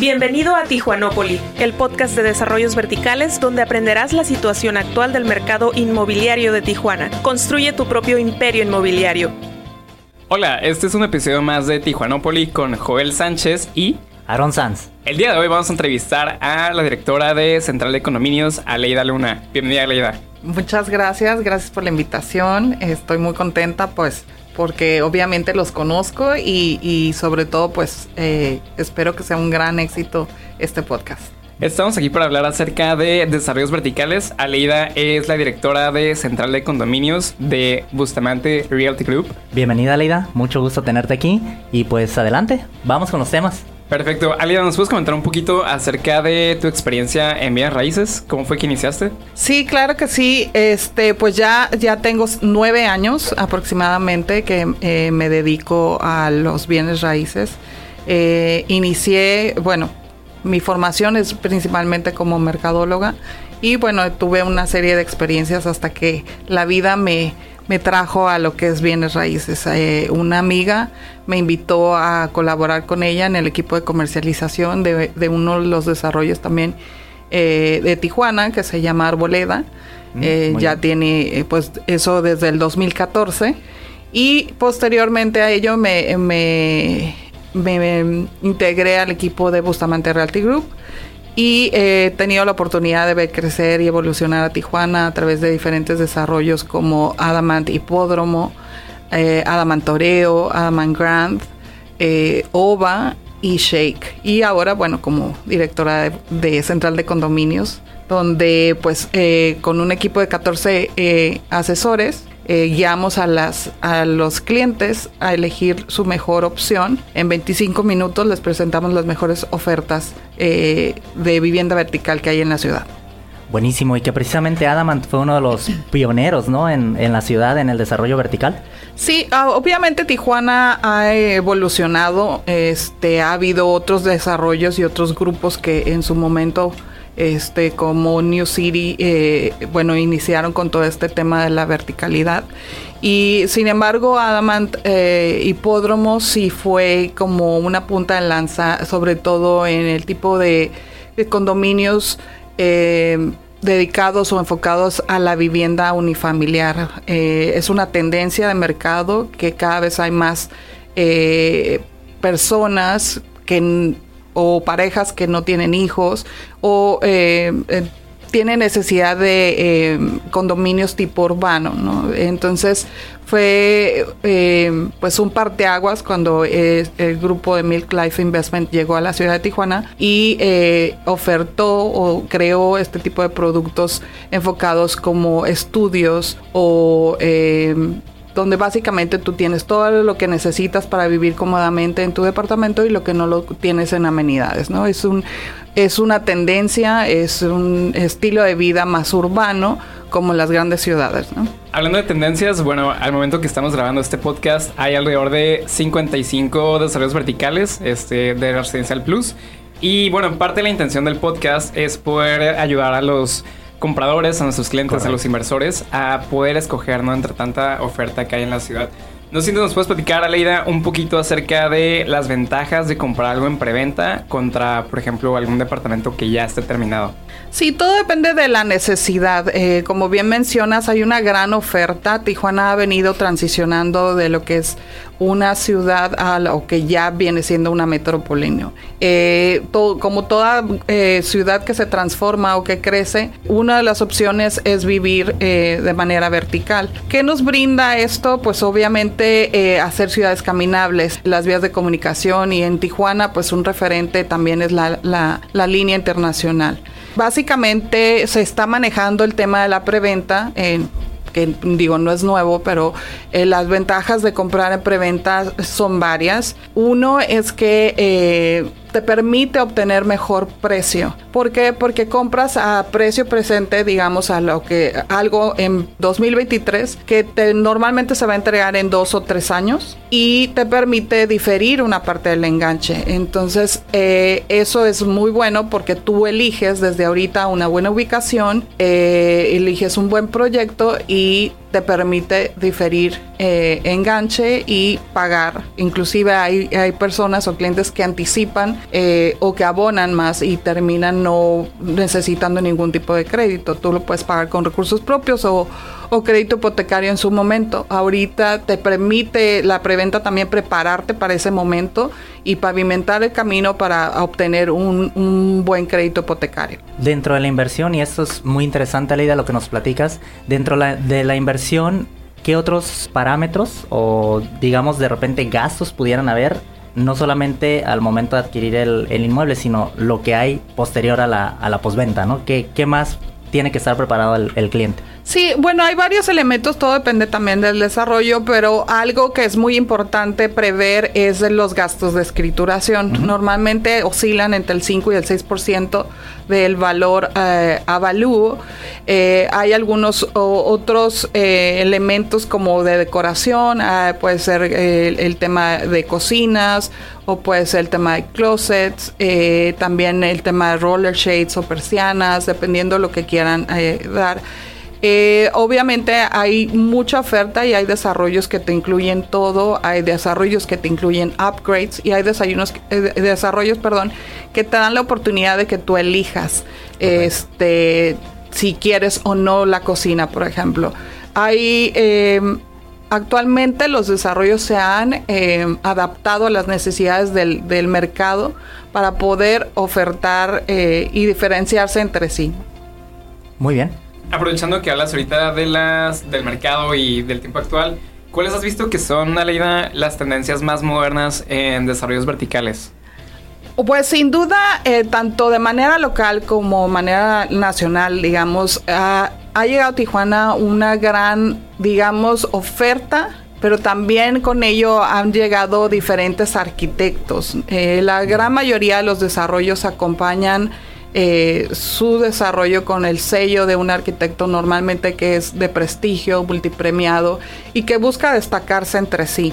Bienvenido a Tijuanópoli, el podcast de desarrollos verticales donde aprenderás la situación actual del mercado inmobiliario de Tijuana. Construye tu propio imperio inmobiliario. Hola, este es un episodio más de Tijuanópoli con Joel Sánchez y Aaron Sanz. El día de hoy vamos a entrevistar a la directora de Central de Condominios, Aleida Luna. Bienvenida, Aleida. Muchas gracias, gracias por la invitación. Estoy muy contenta, pues, porque obviamente los conozco y, sobre todo, pues, eh, espero que sea un gran éxito este podcast. Estamos aquí para hablar acerca de desarrollos verticales. Aleida es la directora de Central de Condominios de Bustamante Realty Group. Bienvenida, Aleida. Mucho gusto tenerte aquí. Y pues adelante, vamos con los temas. Perfecto. Alida, ¿nos puedes comentar un poquito acerca de tu experiencia en bienes raíces? ¿Cómo fue que iniciaste? Sí, claro que sí. Este, pues ya, ya tengo nueve años aproximadamente que eh, me dedico a los bienes raíces. Eh, inicié, bueno, mi formación es principalmente como mercadóloga y bueno, tuve una serie de experiencias hasta que la vida me, me trajo a lo que es bienes raíces. Eh, una amiga me invitó a colaborar con ella en el equipo de comercialización de, uno de los desarrollos también eh, de Tijuana, que se llama Arboleda. Mm, eh, ya tiene pues eso desde el 2014 y posteriormente a ello me, me, me integré al equipo de Bustamante Realty Group y he tenido la oportunidad de ver crecer y evolucionar a Tijuana a través de diferentes desarrollos como Adamant Hipódromo, eh, Adamant Toreo, Adamant Grand, eh, OVA y Shake. Y ahora, bueno, como directora de, Central de Condominios, donde pues eh, con un equipo de 14 asesores eh, guiamos a, las, a los clientes a elegir su mejor opción. En 25 minutos les presentamos las mejores ofertas eh, de vivienda vertical que hay en la ciudad. Buenísimo, y que precisamente Adamant fue uno de los pioneros, ¿no? En, en, la ciudad, en el desarrollo vertical. Sí, ah, obviamente Tijuana ha evolucionado, este, ha habido otros desarrollos y otros grupos que en su momento este, como New City, eh, bueno, iniciaron con todo este tema de la verticalidad. Y sin embargo, Adamant eh, Hipódromo sí fue como una punta de lanza, sobre todo en el tipo de, condominios eh, dedicados o enfocados a la vivienda unifamiliar. es una tendencia de mercado que cada vez hay más personas que o parejas que no tienen hijos o eh, eh, tienen necesidad de eh, condominios tipo urbano, ¿no? Entonces fue pues un parteaguas cuando el grupo de Milk Life Investment llegó a la ciudad de Tijuana y ofertó o creó este tipo de productos enfocados como estudios o donde básicamente tú tienes todo lo que necesitas para vivir cómodamente en tu departamento y lo que no lo tienes en amenidades, ¿no? Es un es una tendencia, es un estilo de vida más urbano como las grandes ciudades. Hablando de tendencias, bueno, al momento que estamos grabando este podcast hay alrededor de 55 desarrollos verticales este, de Residencial Plus. Y bueno, parte de la intención del podcast es poder ayudar a los compradores, a nuestros clientes, a los inversores, a poder escoger, ¿no? Entre tanta oferta que hay en la ciudad. No sé si nos puedes platicar, Aleida, un poquito acerca de las ventajas de comprar algo en preventa contra, por ejemplo, algún departamento que ya esté terminado. Sí, todo depende de la necesidad. Eh, como bien mencionas, hay una gran oferta. Tijuana ha venido transicionando de lo que es una ciudad a que ya viene siendo una metrópoli. Eh, como toda eh, ciudad que se transforma o que crece, una de las opciones es vivir de manera vertical. ¿Qué nos brinda esto? Pues obviamente hacer ciudades caminables, las vías de comunicación y en Tijuana pues un referente también es la, la línea internacional. Básicamente se está manejando el tema de la preventa en que digo no es nuevo, pero eh, las ventajas de comprar en preventa son varias. Uno es que eh, te permite obtener mejor precio. ¿Por qué? Porque compras a precio presente, digamos, a lo que algo en 2023 que te, normalmente se va a entregar en dos o tres años y te permite diferir una parte del enganche. Entonces, eh, eso es muy bueno porque tú eliges desde ahorita una buena ubicación, eh, eliges un buen proyecto y te permite diferir eh, enganche y pagar. Inclusive hay, hay personas o clientes que anticipan eh, o que abonan más y terminan no necesitando ningún tipo de crédito. Tú lo puedes pagar con recursos propios o o crédito hipotecario en su momento. Ahorita te permite la preventa también prepararte para ese momento y pavimentar el camino para obtener un, buen crédito hipotecario. Dentro de la inversión, y esto es muy interesante, Leida, lo que nos platicas, dentro de la inversión, ¿qué otros parámetros o digamos de repente gastos pudieran haber no solamente al momento de adquirir el, inmueble, sino lo que hay posterior a la, a la posventa, ¿no? ¿Qué, ¿Qué, más tiene que estar preparado el cliente? Sí, bueno, hay varios elementos, todo depende también del desarrollo, pero algo que es muy importante prever es los gastos de escrituración. Normalmente oscilan entre el 5 y el 6% del valor eh, avalúo. Eh, hay algunos otros eh, elementos como de decoración, ah, puede ser el tema de cocinas o puede ser el tema de closets, también el tema de roller shades o persianas, dependiendo de lo que quieran dar. Eh, obviamente hay mucha oferta y hay desarrollos que te incluyen todo, hay desarrollos que te incluyen upgrades y hay desayunos, eh, desarrollos, perdón, que te dan la oportunidad de que tú elijas este si quieres o no la cocina, por ejemplo. Hay em, actualmente los desarrollos se han em, adaptado a las necesidades del, del mercado para poder ofertar eh, y diferenciarse entre sí. Muy bien. Aprovechando que hablas ahorita de las, del mercado y del tiempo actual, ¿cuáles has visto que son, Aleida, las tendencias más modernas en desarrollos verticales? Pues sin duda, eh, tanto de manera local como manera nacional, digamos, ha llegado a Tijuana una gran, digamos, oferta pero también con ello han llegado diferentes arquitectos. Eh, la gran mayoría de los desarrollos acompañan eh, su desarrollo con el sello de un arquitecto normalmente que es de prestigio, multipremiado y que busca destacarse entre sí.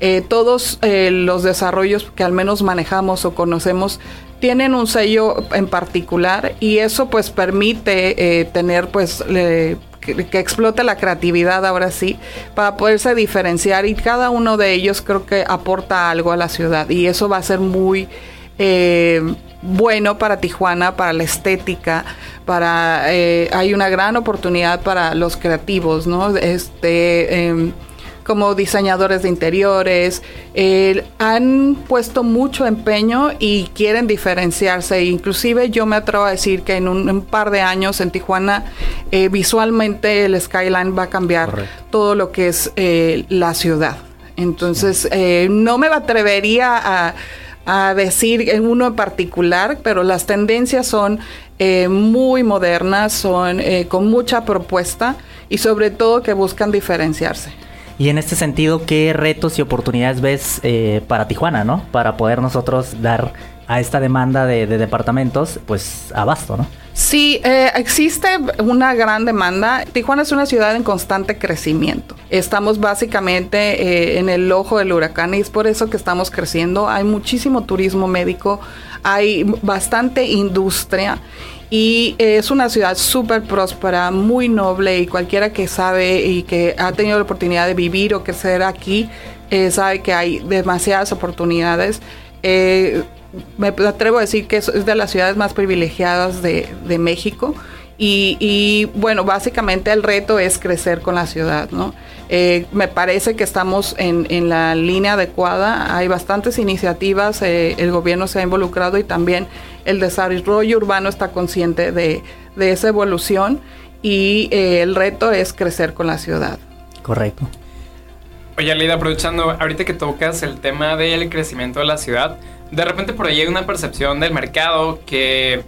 Eh, todos eh, los desarrollos que al menos manejamos o conocemos tienen un sello en particular y eso pues permite tener pues que, que, explote la creatividad ahora sí para poderse diferenciar y cada uno de ellos creo que aporta algo a la ciudad y eso va a ser muy bueno para Tijuana, para la estética, para eh, hay una gran oportunidad para los creativos, ¿no? Este em, como diseñadores de interiores, han puesto mucho empeño y quieren diferenciarse. Inclusive yo me atrevo a decir que en un, par de años en Tijuana eh, visualmente el skyline va a cambiar todo lo que es eh, la ciudad. Entonces no me atrevería a a decir en uno en particular, pero las tendencias son eh, muy modernas, son eh, con mucha propuesta y sobre todo que buscan diferenciarse. Y en este sentido, ¿qué retos y oportunidades ves eh, para Tijuana, no? Para poder nosotros dar a esta demanda de, departamentos, pues abasto, ¿no? Sí, eh, existe una gran demanda. Tijuana es una ciudad en constante crecimiento. Estamos básicamente eh, en el ojo del huracán y es por eso que estamos creciendo. Hay muchísimo turismo médico, hay bastante industria y es una ciudad súper próspera, muy noble y cualquiera que sabe y que ha tenido la oportunidad de vivir o crecer aquí eh, sabe que hay demasiadas oportunidades me atrevo a decir que es, de las ciudades más privilegiadas de, México. Y, bueno, básicamente el reto es crecer con la ciudad, ¿no? Eh, me parece que estamos en, la línea adecuada, hay bastantes iniciativas, eh, el gobierno se ha involucrado y también el desarrollo urbano está consciente de, esa evolución y eh, el reto es crecer con la ciudad. Correcto. Oye, Leida, aprovechando, ahorita que tocas el tema del crecimiento de la ciudad, de repente por ahí hay una percepción del mercado que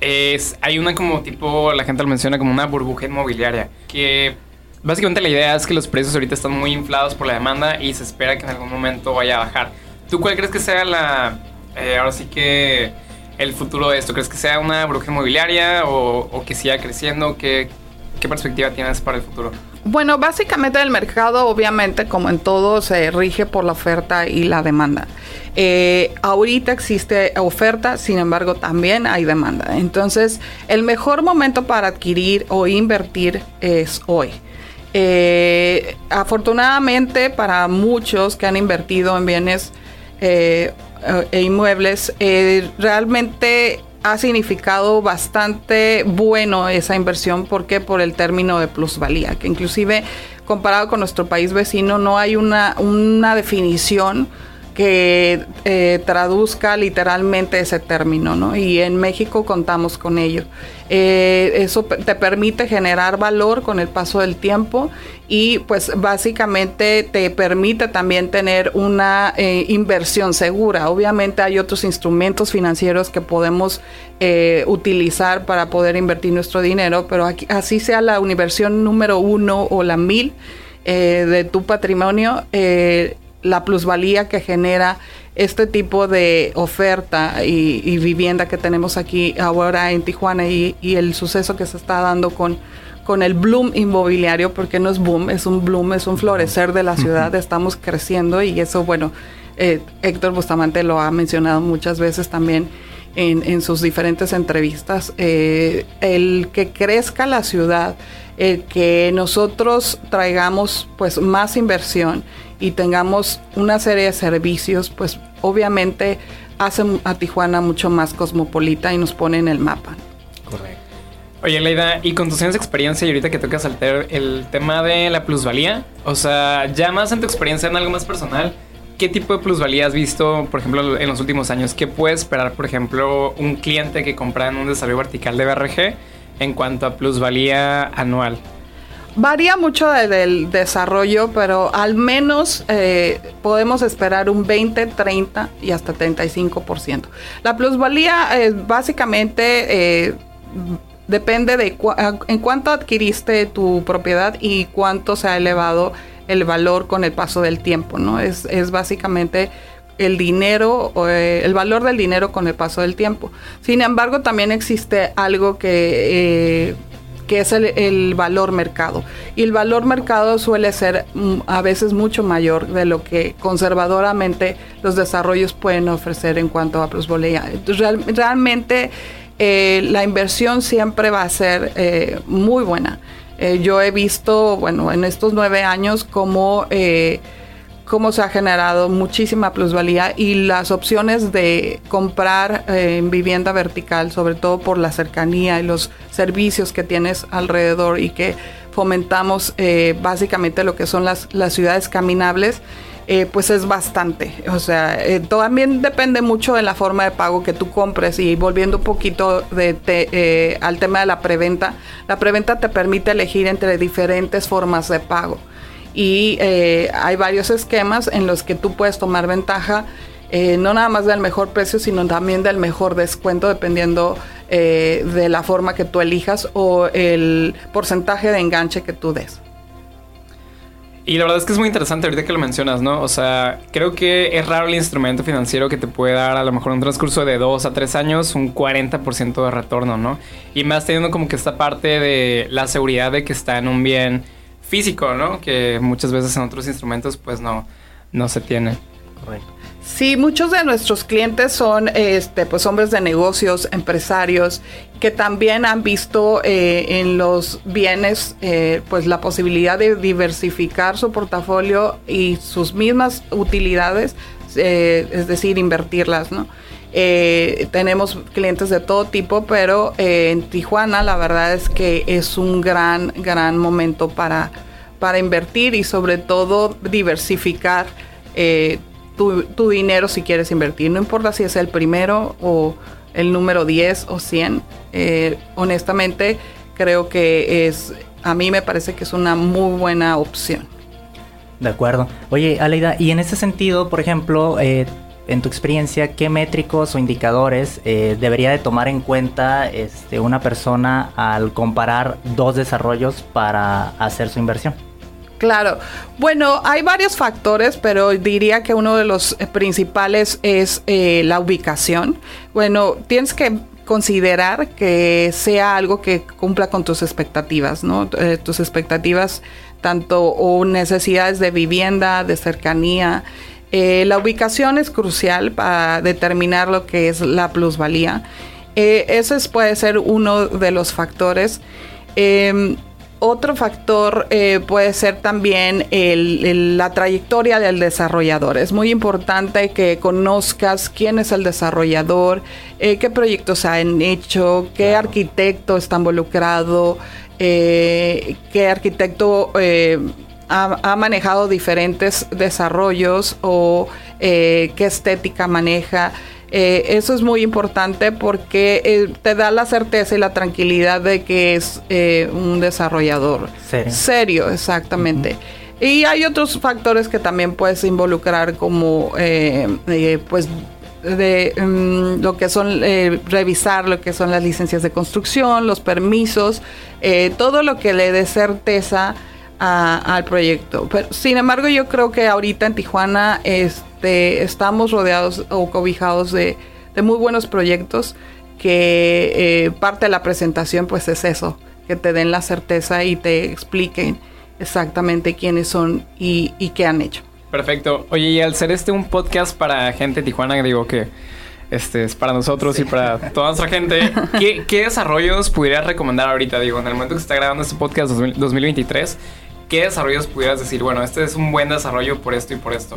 es, hay una como tipo, la gente lo menciona como una burbuja inmobiliaria, que básicamente la idea es que los precios ahorita están muy inflados por la demanda y se espera que en algún momento vaya a bajar. ¿Tú cuál crees que sea la, eh, ahora sí que el futuro de esto? ¿Crees que sea una burbuja inmobiliaria o, o que siga creciendo? ¿Qué, ¿Qué perspectiva tienes para el futuro? Bueno, básicamente el mercado, obviamente, como en todo, se rige por la oferta y la demanda. Eh, ahorita existe oferta, sin embargo, también hay demanda. Entonces, el mejor momento para adquirir o invertir es hoy. Eh, afortunadamente para muchos que han invertido en bienes eh, e inmuebles, realmente ha significado bastante bueno esa inversión. Porque por el término de plusvalía, que inclusive comparado con nuestro país vecino no hay una, una definición que eh, traduzca literalmente ese término, ¿no? Y en México contamos con ello. Eh, eso te permite generar valor con el paso del tiempo y pues básicamente te permite también tener una eh, inversión segura. Obviamente hay otros instrumentos financieros que podemos utilizar para poder invertir nuestro dinero, pero aquí, así sea la inversión número uno o la mil de tu patrimonio, la plusvalía que genera este tipo de oferta y, vivienda que tenemos aquí ahora en Tijuana y, el suceso que se está dando con, con el bloom inmobiliario, porque no es boom, es un bloom, es un florecer de la ciudad, estamos creciendo y eso, bueno, eh, Héctor Bustamante lo ha mencionado muchas veces también en, sus diferentes entrevistas, eh, el que crezca la ciudad, el que nosotros traigamos pues más inversión y tengamos una serie de servicios, pues obviamente hace a Tijuana mucho más cosmopolita y nos pone en el mapa. Correcto. Oye, Leida, y con tus años de experiencia y ahorita que tocas el, el tema de la plusvalía, o sea, ya más en tu experiencia en algo más personal, ¿qué tipo de plusvalía has visto, por ejemplo, en los últimos años? ¿Qué puede esperar, por ejemplo, un cliente que compra en un desarrollo vertical de BRG en cuanto a plusvalía anual? Varía mucho del desarrollo, pero al menos eh, podemos esperar un 20, 30 y hasta 35%. La plusvalía es básicamente eh, depende de en cuánto adquiriste tu propiedad y cuánto se ha elevado el valor con el paso del tiempo, ¿no? Es, es básicamente el dinero, eh, el valor del dinero con el paso del tiempo. Sin embargo, también existe algo que que es el, valor mercado. Y el valor mercado suele ser mm, a veces mucho mayor de lo que conservadoramente los desarrollos pueden ofrecer en cuanto a plusvalía. realmente eh, la inversión siempre va a ser eh, muy buena. Eh, yo he visto, bueno, en estos nueve años cómo cómo se ha generado muchísima plusvalía y las opciones de comprar eh, en vivienda vertical, sobre todo por la cercanía y los servicios que tienes alrededor y que fomentamos eh, básicamente lo que son las, las ciudades caminables. Eh, pues es bastante. O sea, también depende mucho de la forma de pago que tú compres. Y volviendo un poquito de, al tema de la preventa, la preventa te permite elegir entre diferentes formas de pago y eh, hay varios esquemas en los que tú puedes tomar ventaja eh, no nada más del mejor precio, sino también del mejor descuento, dependiendo eh, de la forma que tú elijas o el porcentaje de enganche que tú des. Y la verdad es que es muy interesante ahorita que lo mencionas, ¿no? O sea, creo que es raro el instrumento financiero que te puede dar a lo mejor un transcurso de dos a tres años un 40% de retorno, ¿no? Y más teniendo como que esta parte de la seguridad de que está en un bien físico, ¿no? Que muchas veces en otros instrumentos pues no, no se tiene. Sí, muchos de nuestros clientes son este, pues hombres de negocios, empresarios, que también han visto eh, en los bienes eh, pues la posibilidad de diversificar su portafolio y sus mismas utilidades, eh, es decir, invertirlas, ¿no? Tenemos clientes de todo tipo, pero en Tijuana la verdad es que es un gran, gran momento para, para invertir y sobre todo diversificar eh, tu, dinero si quieres invertir. No importa si es el primero o el número 10 o 100. Eh, honestamente, creo que es, a mí me parece que es una muy buena opción. De acuerdo. Oye, Aleida, y en ese sentido, por ejemplo, eh, en tu experiencia, ¿qué métricos o indicadores debería de tomar en cuenta este, una persona al comparar dos desarrollos para hacer su inversión? Claro. Bueno, hay varios factores, pero diría que uno de los eh, principales es eh, la ubicación. Bueno, tienes que considerar que sea algo que cumpla con tus expectativas, ¿no? Eh, tus expectativas tanto o necesidades de vivienda, de cercanía. La ubicación es crucial para determinar lo que es la plusvalía. ese puede ser uno de los factores. Em, otro factor eh, puede ser también la trayectoria del desarrollador. Es muy importante que conozcas quién es el desarrollador, eh, qué proyectos han hecho, qué arquitecto está involucrado, eh, qué arquitecto ha, manejado diferentes desarrollos o qué estética maneja. Eh, eso es muy importante porque eh, te da la certeza y la tranquilidad de que es eh, un desarrollador serio. Serio, exactamente. Y hay otros factores que también puedes involucrar como pues de mm, lo que son revisar lo que son las licencias de construcción, los permisos, todo lo que le dé certeza al proyecto. Pero, sin embargo, yo creo que ahorita en Tijuana este, estamos rodeados o cobijados de, muy buenos proyectos que eh, parte de la presentación pues es eso, que te den la certeza y te expliquen exactamente quiénes son y, qué han hecho. Perfecto. Oye, y al ser este un podcast para gente de Tijuana, digo que este es para nosotros y para toda nuestra gente, ¿qué, ¿qué, desarrollos pudieras recomendar ahorita? Digo, en el momento que se está grabando este podcast 2023, ¿qué desarrollos pudieras decir? Bueno, este es un buen desarrollo por esto y por esto.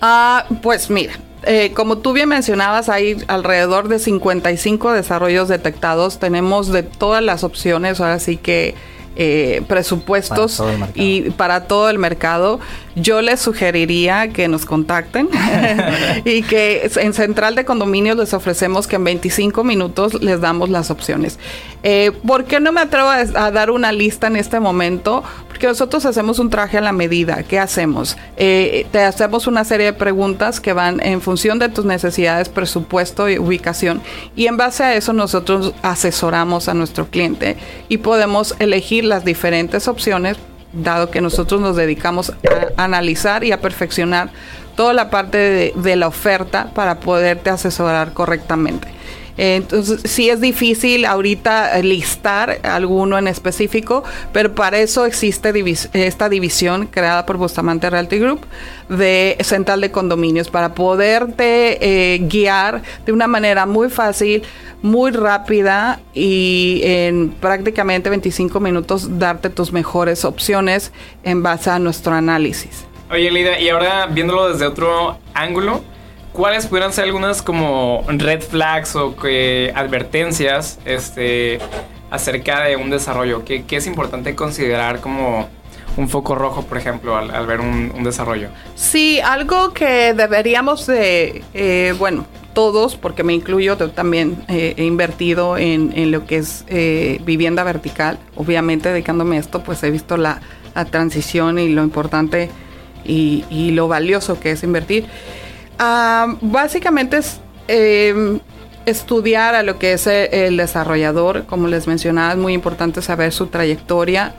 Ah, pues mira, eh, como tú bien mencionabas, hay alrededor de 55 desarrollos detectados. Tenemos de todas las opciones, ahora sí que eh, presupuestos y para todo el mercado. Yo les sugeriría que nos contacten y que en Central de Condominios les ofrecemos que en 25 minutos les damos las opciones. Eh, ¿Por qué no me atrevo a, dar una lista en este momento? Porque nosotros hacemos un traje a la medida. ¿Qué hacemos? Eh, te hacemos una serie de preguntas que van en función de tus necesidades, presupuesto y ubicación. Y en base a eso nosotros asesoramos a nuestro cliente y podemos elegir las diferentes opciones dado que nosotros nos dedicamos a analizar y a perfeccionar toda la parte de, la oferta para poderte asesorar correctamente. Entonces, sí es difícil ahorita listar alguno en específico, pero para eso existe esta división creada por Bustamante Realty Group de Central de Condominios, para poderte eh, guiar de una manera muy fácil, muy rápida y en prácticamente 25 minutos darte tus mejores opciones en base a nuestro análisis. Oye, Lida, y ahora viéndolo desde otro ángulo, ¿cuáles pudieran ser algunas como red flags o que advertencias este, acerca de un desarrollo? ¿Qué, es importante considerar como un foco rojo, por ejemplo, al, ver un, desarrollo? Sí, algo que deberíamos de, eh, bueno, todos, porque me incluyo, también eh, he invertido en, lo que es eh, vivienda vertical. Obviamente, dedicándome a esto, pues he visto la, transición y lo importante y, lo valioso que es invertir. Ah, básicamente es em, estudiar a lo que es el desarrollador. Como les mencionaba, es muy importante saber su trayectoria.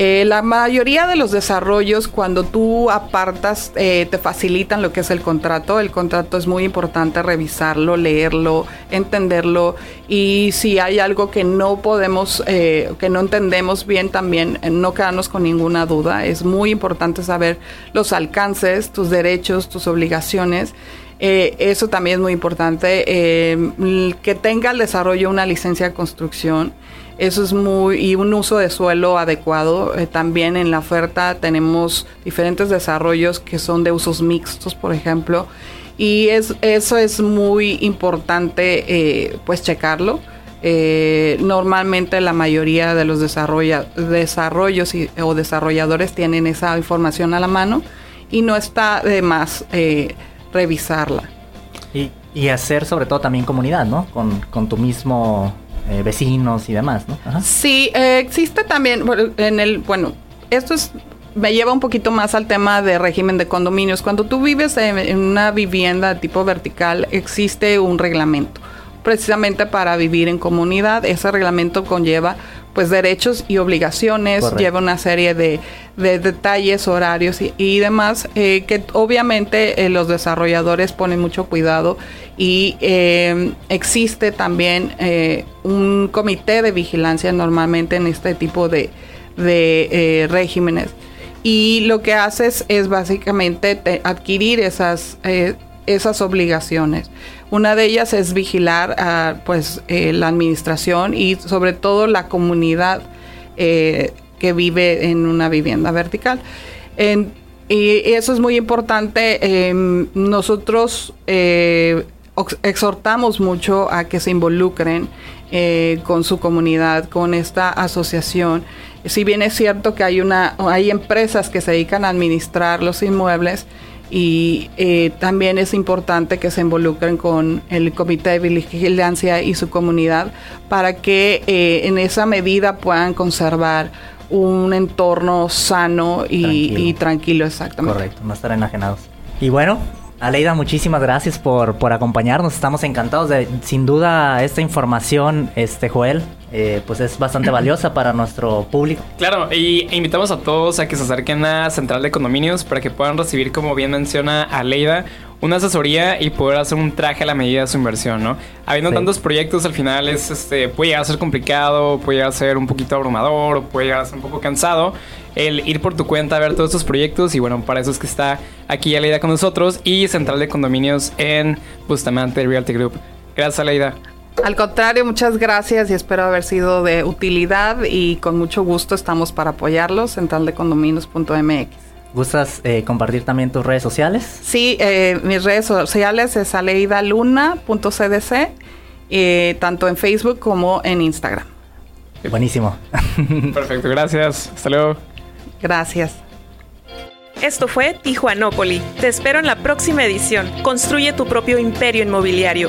Eh, la mayoría de los desarrollos, cuando tú apartas, eh, te facilitan lo que es el contrato. El contrato es muy importante revisarlo, leerlo, entenderlo. Y si hay algo que no podemos, eh, que no entendemos bien, también no quedarnos con ninguna duda. Es muy importante saber los alcances, tus derechos, tus obligaciones. Eso también es muy importante. que tenga el desarrollo una licencia de construcción. Eso es muy, y un uso de suelo adecuado. Eh, también en la oferta tenemos diferentes desarrollos que son de usos mixtos, por ejemplo. Y es, eso es muy importante, eh, pues, checarlo. Eh, normalmente la mayoría de los desarrollos o desarrolladores tienen esa información a la mano y no está de más revisarla. Y, y, hacer sobre todo también comunidad, ¿no? Con, con tu mismo eh, vecinos y demás, ¿no? Sí, eh, existe también, en el, bueno, esto es me lleva un poquito más al tema de régimen de condominios. Cuando tú vives en, una vivienda de tipo vertical, existe un reglamento precisamente para vivir en comunidad. Ese reglamento conlleva pues derechos y obligaciones, lleva una serie de, detalles, horarios y, demás, eh, que obviamente eh, los desarrolladores ponen mucho cuidado y eh, existe también un comité de vigilancia normalmente en este tipo de, de regímenes. Y lo que haces es básicamente adquirir esas, esas obligaciones. Una de ellas es vigilar a, pues, eh, la administración y sobre todo la comunidad eh, que vive en una vivienda vertical. y eso es muy importante. Em, nosotros eh, exhortamos mucho a que se involucren eh, con su comunidad, con esta asociación. Si bien es cierto que hay una, hay empresas que se dedican a administrar los inmuebles y eh, también es importante que se involucren con el comité de vigilancia y su comunidad para que eh, en esa medida puedan conservar un entorno sano y tranquilo. y tranquilo, exactamente. Correcto, no estar enajenados. Y bueno, Aleida, muchísimas gracias por, por acompañarnos. Estamos encantados de, sin duda, esta información, este Joel, eh, pues es bastante valiosa para nuestro público. Claro, y invitamos a todos a que se acerquen a Central de Condominios para que puedan recibir, como bien menciona Aleida, una asesoría y poder hacer un traje a la medida de su inversión, ¿no? Habiendo tantos proyectos, al final es, este, puede llegar a ser complicado, puede llegar a ser un poquito abrumador, puede llegar a ser un poco cansado el ir por tu cuenta a ver todos estos proyectos y bueno, para eso es que está aquí Aleida con nosotros y Central de Condominios en Bustamante Realty Group. Gracias Aleida. Al contrario, muchas gracias y espero haber sido de utilidad y con mucho gusto estamos para apoyarlos, centraldecondominios.mx. ¿Gustas eh, compartir también tus redes sociales? Sí, eh, mis redes sociales es aleidaluna.cdc, eh, tanto en Facebook como en Instagram. Buenísimo. Perfecto, gracias. Hasta luego. Gracias. Esto fue Tijuanópoli. Te espero en la próxima edición. Construye tu propio imperio inmobiliario.